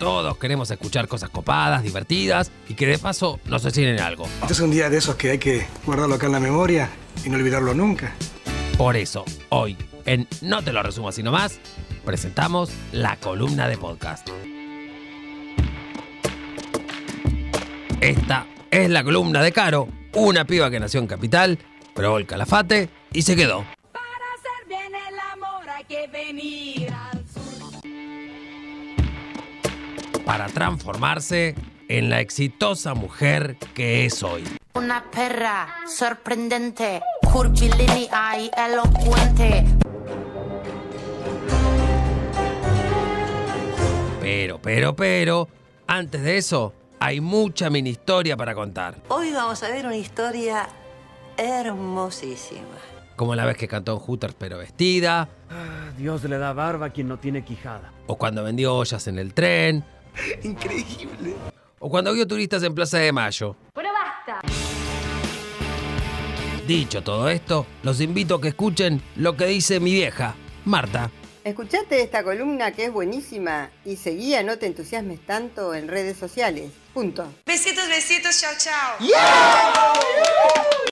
todos queremos escuchar cosas copadas, divertidas y que de paso nos enseñen algo. Este es un día de esos que hay que guardarlo acá en la memoria y no olvidarlo nunca. Por eso, hoy, en No te lo resumo así nomás, presentamos la columna de podcast. Esta es la columna de Caro, una piba que nació en Capital, probó el calafate y se quedó. Para hacer bien el amor hay que venir Para transformarse en la exitosa mujer que es hoy. Una perra sorprendente, curvilínea y elocuente. Pero, pero, pero, antes de eso, hay mucha mini historia para contar. Hoy vamos a ver una historia hermosísima. Como la vez que cantó en Hooters pero vestida, Dios le da barba a quien no tiene quijada. o cuando vendió ollas en el tren, Increíble. o cuando vio turistas en Plaza de Mayo. Pero basta. Dicho todo esto, los invito a que escuchen lo que dice mi vieja, Marta. Escuchate esta columna que es buenísima y seguía No te entusiasmes tanto en redes sociales. Punto. Besitos, besitos, chao, chao. Tell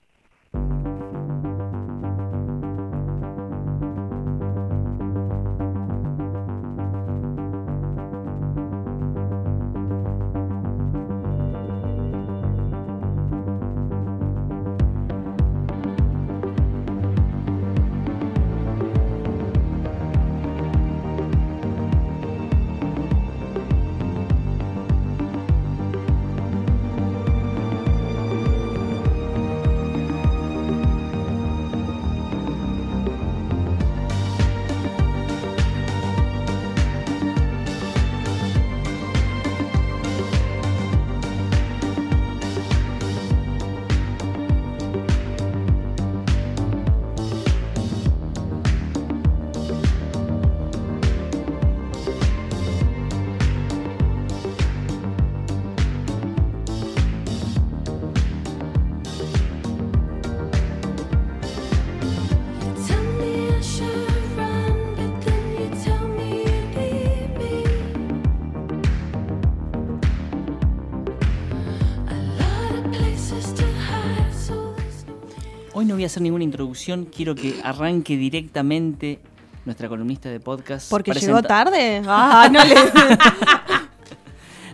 voy a hacer ninguna introducción, quiero que arranque directamente nuestra columnista de podcast. Porque presenta- llegó tarde. Ah, no le.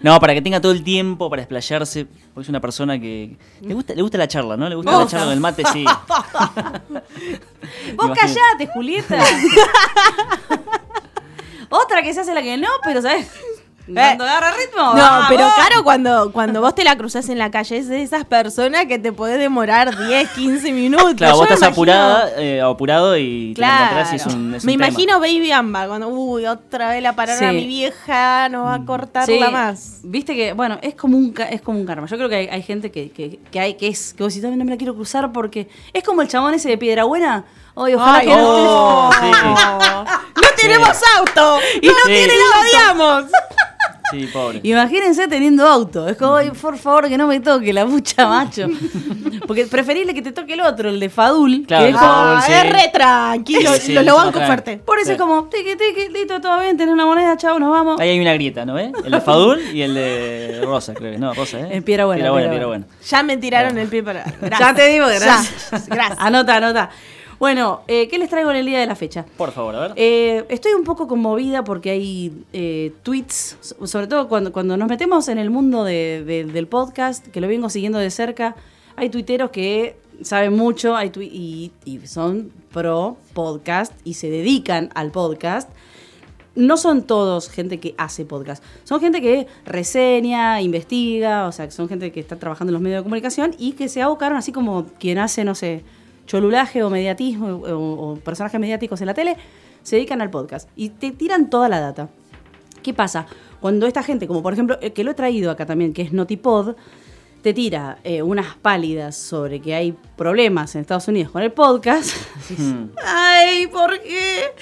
No, para que tenga todo el tiempo para explayarse, porque es una persona que le gusta, le gusta la charla, ¿no? Le gusta la charla con el mate, sí. Vos callate, Julieta. Otra que se hace la que no, pero ¿sabes? Cuando agarra ritmo. No, vamos. pero claro, cuando, cuando vos te la cruzas en la calle, es de esas personas que te podés demorar 10, 15 minutos. Claro, Yo vos estás imagino- apurada eh, apurado y te la Claro. encontrás y es un, es un me tema. imagino Baby Amba, cuando, uy, otra vez la pararon a mi vieja, no va a cortarla Sí, más. Viste que, bueno, es como un, ca- es como un karma. Yo creo que hay, hay gente que, que, que hay que es, que vos decís, "Ay, no me la quiero cruzar porque es como el chabón ese de Piedra Buena. Oye, ojalá Ay, que no. Oh, sí. ¡No tenemos auto! Y no Sí. tienen ¡Lo auto. odiamos! Sí, pobre. Imagínense teniendo auto. Es como, "Ay, por favor, que no me toque la pucha, macho. Porque preferible que te toque el otro, el de Fadul. Claro, que el es de como, Fadul, Ah, sí. es re tranquilo, Sí, sí, lo, sí, lo sí, banco fuerte. Por eso Sí. es como, tiqui, tiqui, listo, todo bien, tenés una moneda, chao, nos vamos. Ahí hay una grieta, ¿no? ¿Eh? El de Fadul y el de Rosa, creo que. No, Rosa, ¿eh? En Piedra Buena, Piedra buena, Piedra buena. Ya me tiraron el pie para. Gracias. Ya te digo, gracias. Ya, gracias. Anota, anota. Bueno, eh, ¿qué les traigo en el día de la fecha? Por favor, a ver. Eh, estoy un poco conmovida porque hay eh, tweets, so- sobre todo cuando, cuando nos metemos en el mundo de- de- del podcast, que lo vengo siguiendo de cerca, hay tuiteros que saben mucho hay y, y son pro podcast y se dedican al podcast. No son todos gente que hace podcast, son gente que reseña, investiga, o sea, son gente que está trabajando en los medios de comunicación y que se abocaron así como quien hace, no sé, cholulaje o mediatismo o, o personajes mediáticos en la tele, se dedican al podcast y te tiran toda la data. ¿Qué pasa? Cuando esta gente, como por ejemplo, eh, que lo he traído acá también, que es Notipod, te tira eh, unas pálidas sobre que hay problemas en Estados Unidos con el podcast, Hmm. ay, ¿por qué?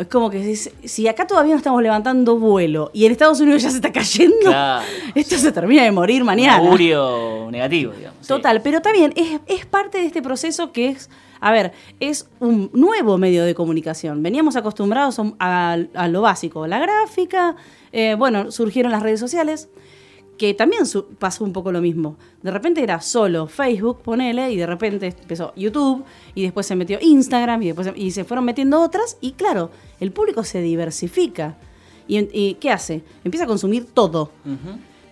Es como que decís, si acá todavía no estamos levantando vuelo y en Estados Unidos ya se está cayendo, Claro. esto se termina de morir mañana. Un negativo, digamos. sí. Total, pero también es, es parte de este proceso que es A ver, es un nuevo medio de comunicación. Veníamos acostumbrados a, a- a lo básico, la gráfica, eh, bueno, surgieron las redes sociales, que también su- pasó un poco lo mismo. De repente era solo Facebook, ponele, y de repente empezó YouTube, y después se metió Instagram, y después se- y se fueron metiendo otras, y claro, el público se diversifica. ¿Y, en- y qué hace? Empieza a consumir todo.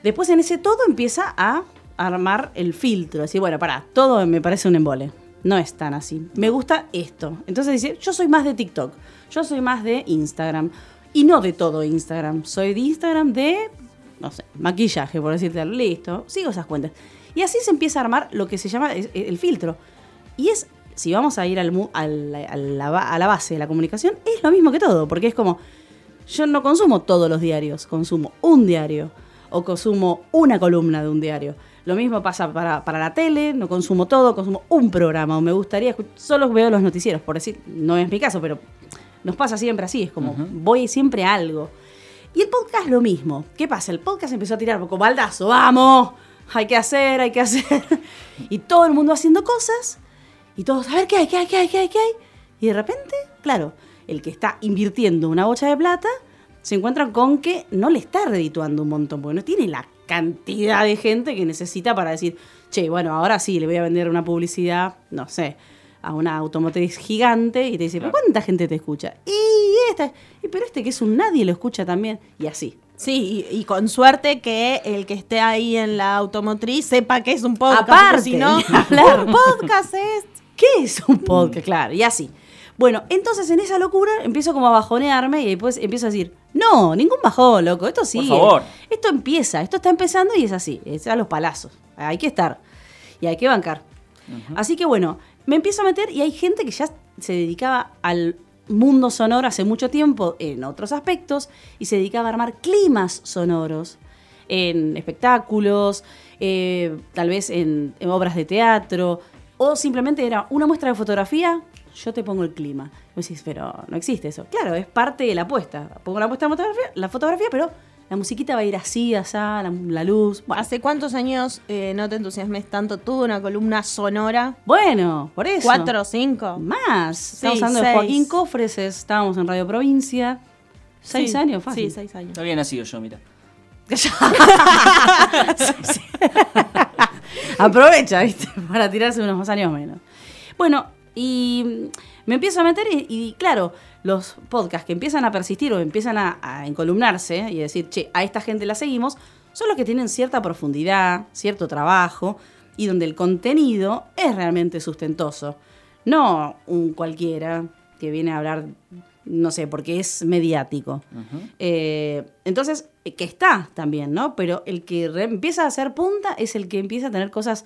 Después en ese todo empieza a armar el filtro. Decir, bueno, pará, todo me parece un embole. No es tan así. Me gusta esto. Entonces dice, yo soy más de TikTok. Yo soy más de Instagram. Y no de todo Instagram. Soy de Instagram de, no sé, maquillaje, por decirte. Listo. Sigo esas cuentas. Y así se empieza a armar lo que se llama el filtro. Y es, si vamos a ir al al- a, la, a la base de la comunicación, es lo mismo que todo. Porque es como, yo no consumo todos los diarios, consumo un diario o consumo una columna de un diario. Lo mismo pasa para, para la tele, no consumo todo, consumo un programa o me gustaría, solo veo los noticieros, por decir, no es mi caso, pero nos pasa siempre así, es como voy siempre a algo. Y el podcast lo mismo. ¿Qué pasa? El podcast empezó a tirar como baldazo, vamos, hay que hacer, hay que hacer. Y todo el mundo haciendo cosas y todos, a ver qué hay, qué hay, qué hay, qué hay, qué hay. Y de repente, claro, el que está invirtiendo una bocha de plata se encuentra con que no le está redituando un montón, porque no tiene la cantidad de gente que necesita para decir, che, bueno, ahora sí, le voy a vender una publicidad, no sé, a una automotriz gigante y te dice, ¿pero cuánta gente te escucha? Y esta, y pero este que es un nadie lo escucha también, y así. Sí, y, y con suerte que el que esté ahí en la automotriz sepa que es un podcast. Aparte, si no, un podcast es. ¿Qué es un podcast? Claro, y así. Bueno, entonces en esa locura empiezo como a bajonearme y después empiezo a decir, no, ningún bajón, loco, esto sigue. favor. Esto empieza, esto está empezando y es así, es a los palazos. Hay que estar y hay que bancar. Así que bueno, me empiezo a meter y hay gente que ya se dedicaba al mundo sonoro hace mucho tiempo en otros aspectos y se dedicaba a armar climas sonoros en espectáculos, eh, tal vez en, obras de teatro, o simplemente era una muestra de fotografía, yo te pongo el clima. Y vos decís, pero no existe eso. Claro, es parte de la apuesta. Pongo la muestra de fotografía, la fotografía, pero la musiquita va a ir así, asá, la, la luz. Bueno, ¿Hace cuántos años eh, no te entusiasmes tanto tú de una columna sonora? bueno, por eso. ¿Cuatro o cinco? Más. Estamos Sí, hablando de seis. Joaquín Cofres, estábamos en Radio Provincia. Seis Sí, años, fácil. Sí, seis años. No había nacido yo, mira. Aprovecha, ¿viste? Para tirarse unos más años menos. Bueno, y me empiezo a meter y, y, claro, los podcasts que empiezan a persistir o empiezan a, a encolumnarse y decir, che, a esta gente la seguimos, son los que tienen cierta profundidad, cierto trabajo y donde el contenido es realmente sustentoso. No un cualquiera que viene a hablar, no sé, porque es mediático. Eh, entonces, eh, que está también, ¿no? Pero el que empieza a hacer punta es el que empieza a tener cosas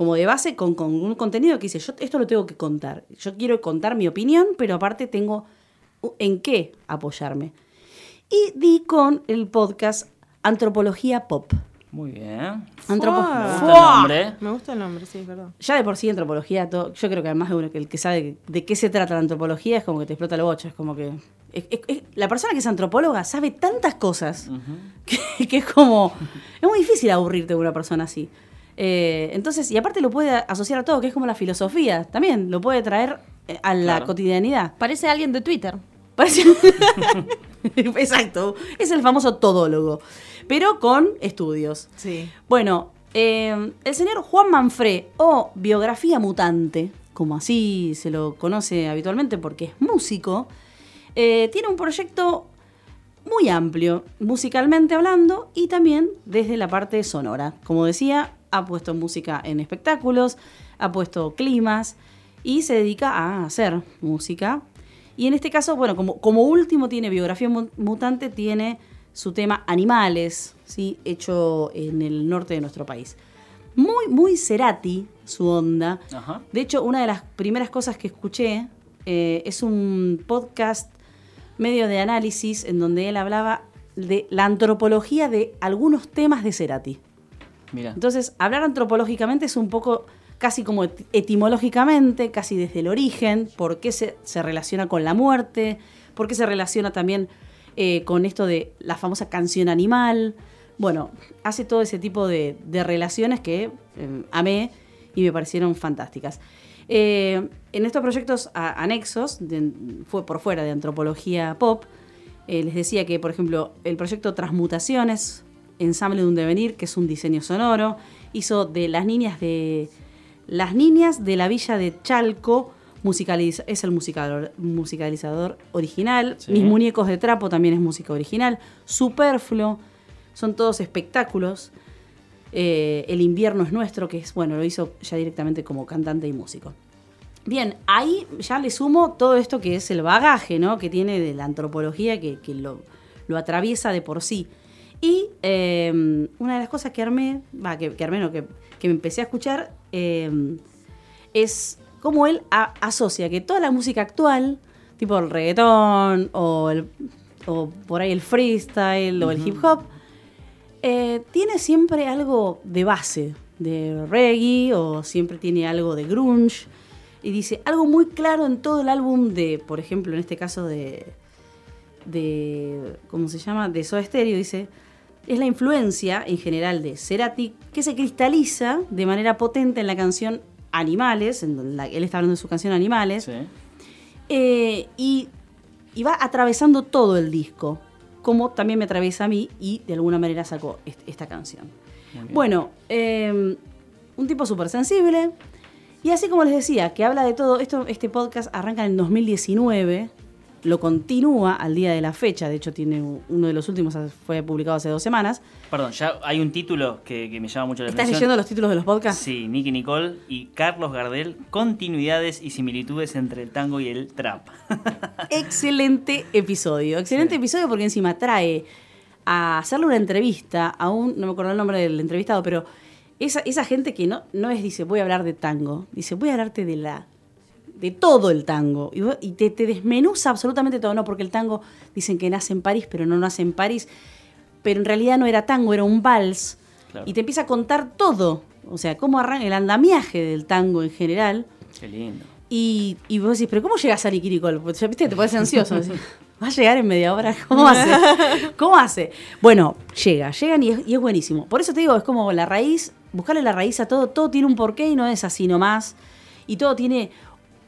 como de base con, con un contenido que dice, yo esto lo tengo que contar. Yo quiero contar mi opinión, pero aparte tengo en qué apoyarme. Y di con el podcast Antropología Pop. Muy bien. Antropo- Me gusta el nombre. Me gusta el nombre, sí, verdad. Ya de por sí antropología, todo- yo creo que además de uno que el que sabe de qué se trata la antropología es como que te explota el bocho, es como que... es- es- es- la persona que es antropóloga sabe tantas cosas que, que es como... Es muy difícil aburrirte de una persona así. Eh, entonces, y aparte lo puede asociar a todo, que es como la filosofía, también lo puede traer eh, a la Claro. cotidianidad. Parece alguien de Twitter. Parece- Exacto, es el famoso todólogo, pero con estudios. Sí. Bueno, eh, el señor Juan Manfré, o Biografía Mutante, como así se lo conoce habitualmente porque es músico, eh, tiene un proyecto muy amplio, musicalmente hablando, y también desde la parte sonora. Como decía, ha puesto música en espectáculos, ha puesto climas y se dedica a hacer música. Y en este caso, bueno, como, como último tiene biografía mu- mutante, tiene su tema Animales, ¿sí? hecho en el norte de nuestro país. Muy, muy Cerati su onda. Ajá. De hecho, una de las primeras cosas que escuché eh, es un podcast medio de análisis en donde él hablaba de la antropología de algunos temas de Cerati. Entonces, hablar antropológicamente es un poco casi como et- etimológicamente, casi desde el origen, por qué se, relaciona con la muerte, por qué se relaciona también eh, con esto de la famosa canción animal. Bueno, hace todo ese tipo de, relaciones que eh, amé y me parecieron fantásticas. Eh, en estos proyectos anexos, fue por fuera de antropología pop, eh, les decía que, por ejemplo, el proyecto Transmutaciones, Ensamble de un Devenir, que es un diseño sonoro, hizo de las niñas de las niñas de la villa de Chalco, musicaliza- es el musicalizador original. Sí. Mis muñecos de trapo también es música original. Superfluo, son todos espectáculos. Eh, el invierno es nuestro, que es, bueno, lo hizo ya directamente como cantante y músico. Bien, ahí ya le sumo todo esto que es el bagaje, ¿no? Que tiene de la antropología que, que lo, lo atraviesa de por sí. Y eh, una de las cosas que armé, va, que, que armé, no, que, que me empecé a escuchar, eh, es cómo él a- asocia que toda la música actual, tipo el reggaetón o, el, o por ahí el freestyle o el hip hop, eh, tiene siempre algo de base, de reggae o siempre tiene algo de grunge. Y dice algo muy claro en todo el álbum de, por ejemplo, en este caso de, de ¿cómo se llama? De Soda Stereo, dice, es la influencia en general de Cerati que se cristaliza de manera potente en la canción Animales, en donde la- él está hablando de su canción Animales, Sí. eh, y, y va atravesando todo el disco, como también me atraviesa a mí y de alguna manera sacó est- esta canción. Bueno, eh, un tipo súper sensible. Y así como les decía, que habla de todo, esto, este podcast arranca en el 2019, lo continúa al día de la fecha, de hecho tiene uno de los últimos, fue publicado hace dos semanas. Perdón, ya hay un título que, que me llama mucho la ¿Estás atención. leyendo los títulos de los podcasts? Sí, Nicky Nicole y Carlos Gardel, continuidades y similitudes entre el tango y el trap. Excelente episodio, excelente episodio porque encima trae a hacerle una entrevista a un, no me acuerdo el nombre del entrevistado, pero esa, esa gente que no, no es, dice, voy a hablar de tango, dice, voy a hablarte de la de todo el tango. Y, vos- y te, te desmenuza absolutamente todo, no, porque el tango dicen que nace en París, pero no nace en París. Pero en realidad no era tango, era un vals. Claro. Y te empieza a contar todo. O sea, cómo arranca el andamiaje del tango en general. Qué lindo. Y, y vos decís, pero ¿cómo llegas a? Pues, ya viste, te pones ansioso. decís, ¿Va a llegar en media hora? ¿Cómo hace? ¿Cómo hace? Bueno, llega, llegan y es, y es buenísimo. Por eso te digo, es como la raíz, buscarle la raíz a todo, todo tiene un porqué y no es así nomás. Y todo tiene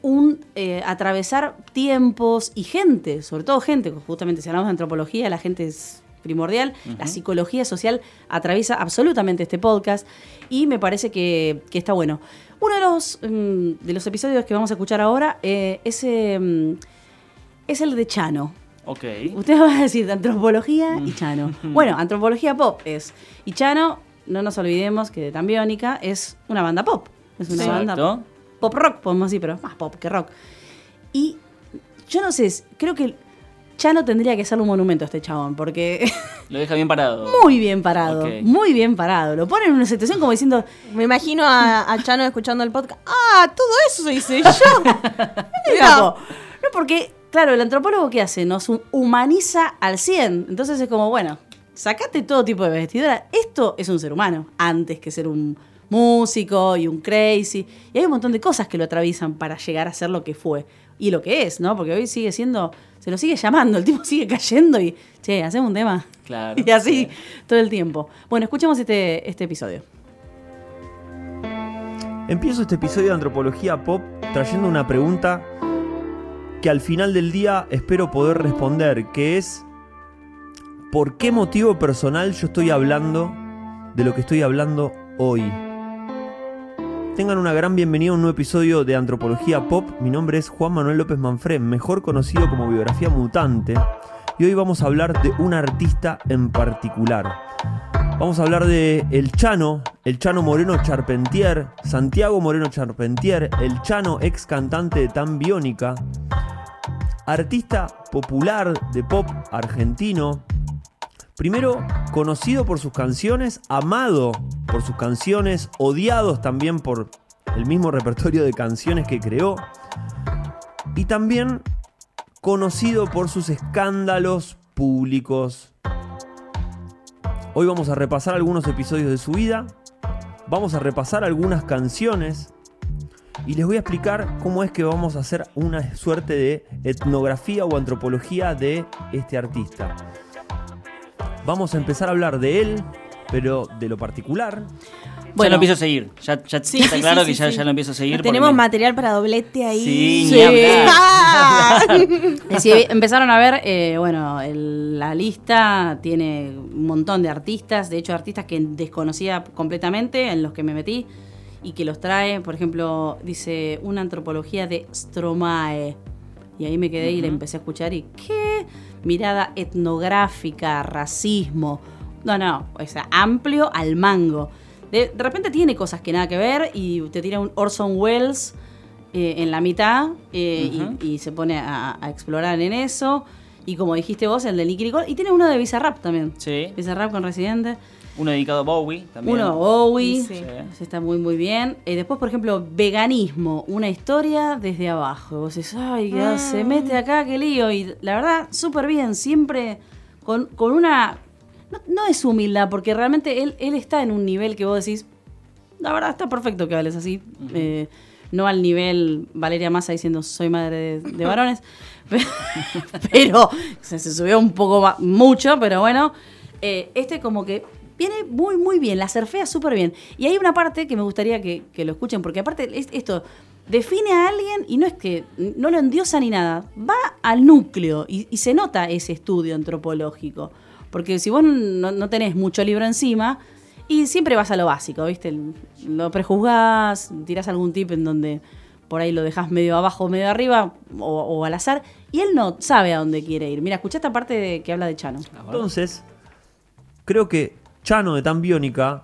un eh, atravesar tiempos y gente, sobre todo gente, justamente si hablamos de antropología, la gente es primordial, la psicología social atraviesa absolutamente este podcast y me parece que, que está bueno. Uno de los, mm, de los episodios que vamos a escuchar ahora eh, es, mm, es el de Chano. Ok. Ustedes van a decir de antropología y Chano. Bueno, antropología pop es. Y Chano, no nos olvidemos que de Tambiónica es una banda pop. Es una banda Exacto. Pop rock, podemos decir, pero más pop que rock. Y yo no sé, creo que Chano tendría que ser un monumento a este chabón, porque Lo deja bien parado. muy bien parado, muy bien parado. Lo pone en una situación como diciendo, Me imagino a, a Chano escuchando el podcast. ¡Ah! Todo eso hice yo. No, porque, claro, el antropólogo que hace nos hu- humaniza al 100. Entonces es como, bueno, sacate todo tipo de vestidura. Esto es un ser humano, antes que ser un músico y un crazy. Y hay un montón de cosas que lo atraviesan para llegar a ser lo que fue. Y lo que es, ¿no? Porque hoy sigue siendo, se lo sigue llamando, el tipo sigue cayendo y, che, hacemos un tema. Claro. Y así todo el tiempo. Bueno, escuchemos este, este episodio. Empiezo este episodio de Antropología Pop trayendo una pregunta que al final del día espero poder responder, que es ¿por qué motivo personal yo estoy hablando de lo que estoy hablando hoy? Tengan una gran bienvenida a un nuevo episodio de Antropología Pop. Mi nombre es Juan Manuel López Manfred, mejor conocido como Biografía Mutante. Y hoy vamos a hablar de un artista en particular. Vamos a hablar de El Chano, el Chano Moreno Charpentier, Santiago Moreno Charpentier, el Chano ex cantante de Tan Biónica, artista popular de pop argentino, primero conocido por sus canciones, amado por sus canciones, odiados también por el mismo repertorio de canciones que creó, y también conocido por sus escándalos públicos. Hoy vamos a repasar algunos episodios de su vida, vamos a repasar algunas canciones y les voy a explicar cómo es que vamos a hacer una suerte de etnografía o antropología de este artista. Vamos a empezar a hablar de él, pero de lo particular. ya lo empiezo a seguir. Ya, ya Sí, está sí, claro sí, que sí, ya, sí. ya lo empiezo a seguir. Tenemos material para doblete ahí. Sí, ni hablar. Ah. Si empezaron a ver, eh, bueno, el- la lista tiene un montón de artistas, de hecho artistas que desconocía completamente, en los que me metí, y que los trae, por ejemplo, dice una antropología de Stromae. Y ahí me quedé y le empecé a escuchar y ¿qué? Mirada etnográfica, racismo. No, no, o sea, amplio al mango. De, de repente tiene cosas que nada que ver y te tira un Orson Welles eh, en la mitad eh, y- se pone a, a explorar en eso. Y como dijiste vos, el de Nicky Nicole. Y tiene uno de Bizarrap también. Sí. Bizarrap con Residente. Uno dedicado a Bowie también. Uno a Bowie. Sí. Ese está muy, muy bien. Eh, después, por ejemplo, veganismo. Una historia desde abajo. Vos decís, ay, ya se mete acá, qué lío. Y la verdad, súper bien. Siempre con, con una... No, no es humildad, porque realmente él, él está en un nivel que vos decís, la verdad está perfecto que hables así. Eh, no al nivel Valeria Massa diciendo soy madre de, de varones. pero se, se subió un poco mucho, pero bueno. Eh, este como que viene muy, muy bien, la surfea súper bien. Y hay una parte que me gustaría que, lo escuchen, porque aparte es- esto define a alguien y no es que no lo endiosa ni nada, va al núcleo y, se nota ese estudio antropológico. Porque si vos no, no tenés mucho libro encima, y siempre vas a lo básico, ¿viste? Lo prejuzgás, tirás algún tip en donde por ahí lo dejás medio abajo, medio arriba, o, o al azar, y él no sabe a dónde quiere ir. Mira, escuchá esta parte de- que habla de Chano. Entonces, creo que Chano de Tan Biónica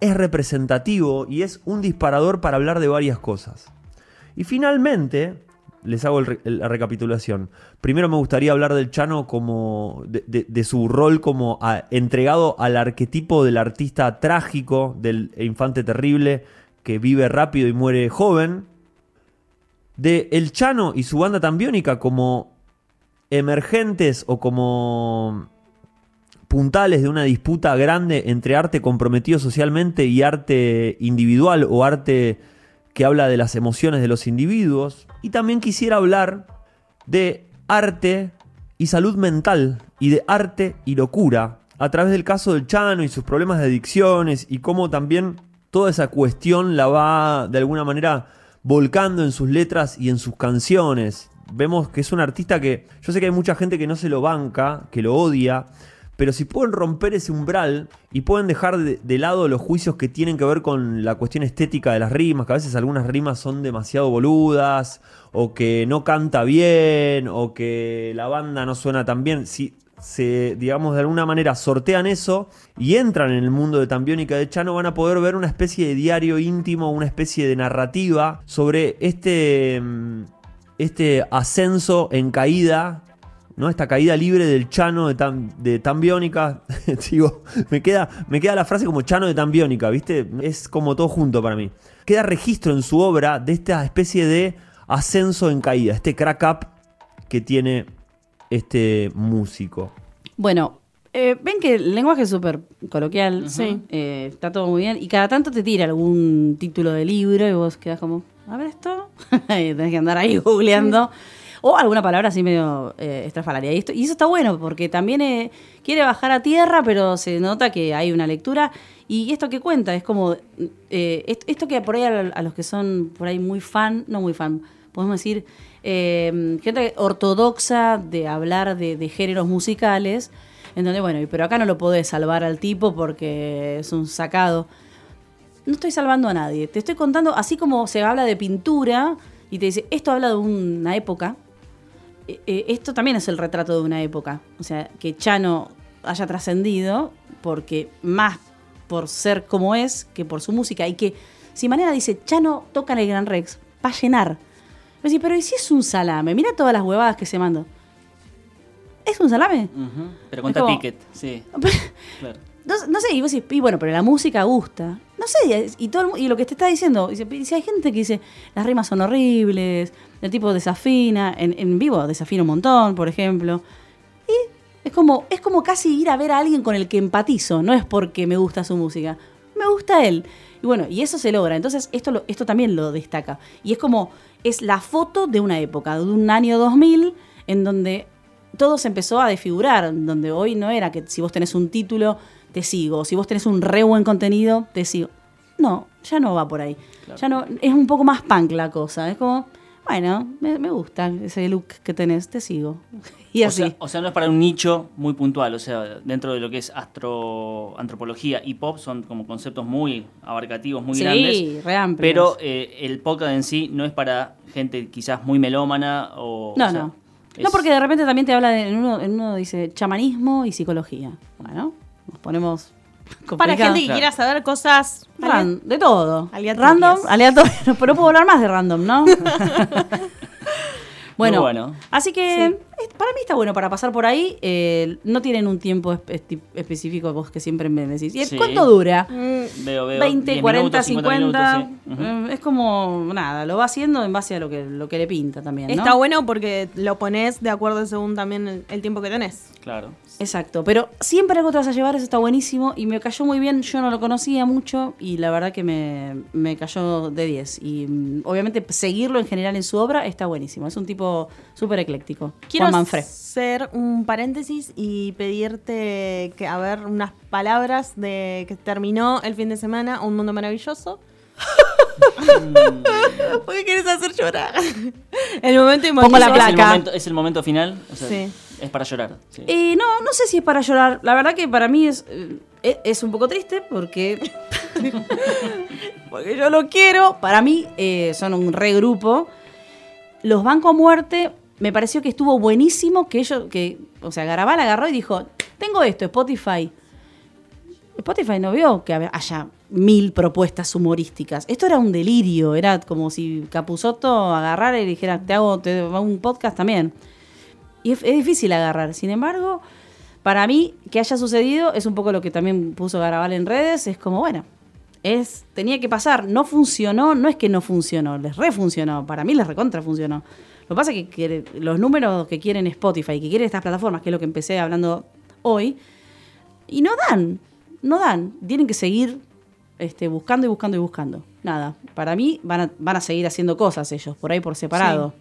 es representativo y es un disparador para hablar de varias cosas. Y finalmente, les hago la recapitulación. Primero me gustaría hablar del Chano como de, su rol como entregado al arquetipo del artista trágico, del infante terrible que vive rápido y muere joven. De El Chano y su banda tan biónica como emergentes o como puntales de una disputa grande entre arte comprometido socialmente y arte individual o arte que habla de las emociones de los individuos. Y también quisiera hablar de arte y salud mental y de arte y locura a través del caso del Chano y sus problemas de adicciones y cómo también toda esa cuestión la va de alguna manera volcando en sus letras y en sus canciones. Vemos que es un artista que yo sé que hay mucha gente que no se lo banca, que lo odia, pero si pueden romper ese umbral y pueden dejar de, lado los juicios que tienen que ver con la cuestión estética de las rimas, que a veces algunas rimas son demasiado boludas, o que no canta bien, o que la banda no suena tan bien, si se, digamos, de alguna manera sortean eso y entran en el mundo de Tambiónica de Chano, van a poder ver una especie de diario íntimo, una especie de narrativa sobre este, mm, este ascenso en caída ¿no? Esta caída libre del Chano de tan, de tan biónica. Digo, me queda, me queda la frase como Chano de tan biónica, ¿viste? Es como todo junto para mí. Queda registro en su obra de esta especie de ascenso en caída, este crack up que tiene este músico. Bueno, eh, ven que el lenguaje es súper coloquial. Sí. Eh, está todo muy bien. Y cada tanto te tira algún título de libro y vos quedás como, a ver esto. y tenés que andar ahí googleando. O alguna palabra así medio eh, estrafalaria. Y, esto, y eso está bueno porque también eh, quiere bajar a tierra, pero se nota que hay una lectura. Y esto que cuenta es como. eh, est- esto que por ahí a, los que son por ahí muy fan, no muy fan, podemos decir, eh, gente ortodoxa de hablar de, de géneros musicales, en donde, bueno, pero acá no lo podés salvar al tipo porque es un sacado. No estoy salvando a nadie, te estoy contando, así como se habla de pintura y te dice, esto habla de una época, eh, eh, esto también es el retrato de una época. O sea, que Chano haya trascendido porque más por ser como es que por su música. Y que si Manera dice, Chano toca en el Gran Rex, va a llenar. Pero, sí, pero ¿y si es un salame? Mira todas las huevadas que se mandó. ¿Es un salame? Cuenta como- ticket, sí. Claro. No, no sé, y vos decís, y bueno, pero la música gusta. No sé, y, todo el y lo que te está diciendo, dice, y si hay gente que dice, las rimas son horribles, el tipo desafina, en, en vivo desafina un montón, por ejemplo. Y es como, es como casi ir a ver a alguien con el que empatizo, no es porque me gusta su música, me gusta él. Y bueno, y eso se logra, entonces esto, lo- esto también lo destaca. Y es como, es la foto de una época, de un año 2000, en donde todo se empezó a desfigurar, donde hoy no era que si vos tenés un título, te sigo, si vos tenés un re buen contenido, te sigo. no, ya no va por ahí. Ya no, es un poco más punk la cosa. Es como, bueno, me, me gusta ese look que tenés, te sigo. Y O así. sea, o sea, no es para un nicho muy puntual, o sea, dentro de lo que es astro, antropología y pop son como conceptos muy abarcativos, muy Sí, grandes. re amplios. Pero eh, el podcast en sí no es para gente quizás muy melómana o... no, o sea, no. es- No, porque de repente también te habla de, en uno, en uno dice chamanismo y psicología. Bueno, nos ponemos Para gente que quiera saber cosas Ran- de todo. Aleatorias. Random, aleatorio. Pero no puedo hablar más de random, ¿no? bueno, Muy bueno. así que para mí está bueno para pasar por ahí. eh, no tienen un tiempo espe- específico vos que siempre me decís. ¿Y Sí. cuánto dura? Veo, veo 20, 10 40, minutos, 50. minutos, sí. Ujú. eh, Es como, nada, lo va haciendo en base a lo que, lo que le pinta también. ¿no? Está bueno porque lo pones de acuerdo según también el, el tiempo que tenés. Claro. Exacto, pero siempre algo te vas a llevar, eso está buenísimo y me cayó muy bien, yo no lo conocía mucho y la verdad que me, me cayó de 10 y mm, obviamente seguirlo en general en su obra está buenísimo, es un tipo súper ecléctico. Quiero Manfred. hacer un paréntesis y pedirte que, a ver, unas palabras de que terminó el fin de semana Un Mundo Maravilloso. ¿Por qué quieres hacer llorar? el momento Pongo la emotivo. Es el, placa. momento, es el momento final, o sea, Sí. es para llorar. sí. Eh, no, no sé si es para llorar, la verdad que para mí es, eh, es, es un poco triste porque, porque yo lo quiero, para mí eh, son un regrupo. Los banco a muerte, me pareció que estuvo buenísimo que ellos, que, o sea, Garabal agarró y dijo, tengo esto, Spotify. Spotify no vio que haya mil propuestas humorísticas. Esto era un delirio, era como si Capuzotto agarrara y dijera, te hago, te hago un podcast también. Y es, es difícil agarrar. Sin embargo, para mí, que haya sucedido es un poco lo que también puso Garabal en redes. Es como, bueno, es, tenía que pasar. No funcionó, no es que no funcionó, les refuncionó. Para mí les recontra funcionó. Lo que pasa es que, que los números que quieren Spotify, que quieren estas plataformas, que es lo que empecé hablando hoy, y no dan, no dan. Tienen que seguir este, buscando y buscando y buscando. Nada, para mí van a, van a seguir haciendo cosas ellos, por ahí por separado.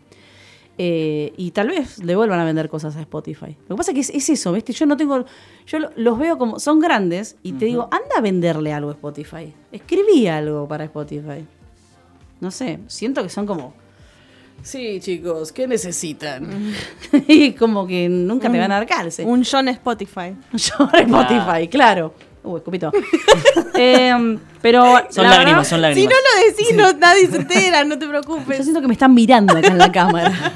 Eh, y tal vez le vuelvan a vender cosas a Spotify. Lo que pasa es que es, es eso, ¿viste? Yo no tengo. Yo lo- los veo como. Son grandes y te digo, anda a venderle algo a Spotify. Escribí algo para Spotify. No sé, siento que son como. Sí, chicos, ¿qué necesitan? y como que nunca te van a dar calce. Un John Spotify. Yo Spotify, claro. Uy, escupito. Em, pero. Son la lágrimas, verdad- son Si lágrimas. no lo decís, no, nadie se entera, no te Yo preocupes. siento que me están mirando acá en la cámara.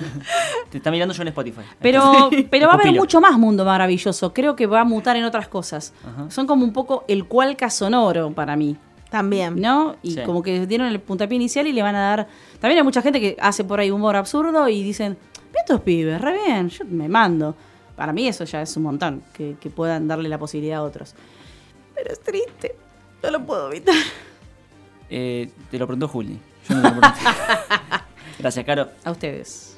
Te está mirando yo en Spotify. Pero, pero va a haber mucho más mundo maravilloso. Creo que va a mutar en otras cosas. Ajá. Son como un poco el cualca sonoro para mí. También. ¿No? Y Sí. como que dieron el puntapié inicial y le van a dar. También hay mucha gente que hace por ahí humor absurdo y dicen: "Ve estos pibes, re bien, yo me mando. Para mí eso ya es un montón, que, que puedan darle la posibilidad a otros. Pero es triste. No lo puedo evitar. Eh, te lo preguntó Juli. Yo no te lo pregunté. Gracias, Caro. A ustedes.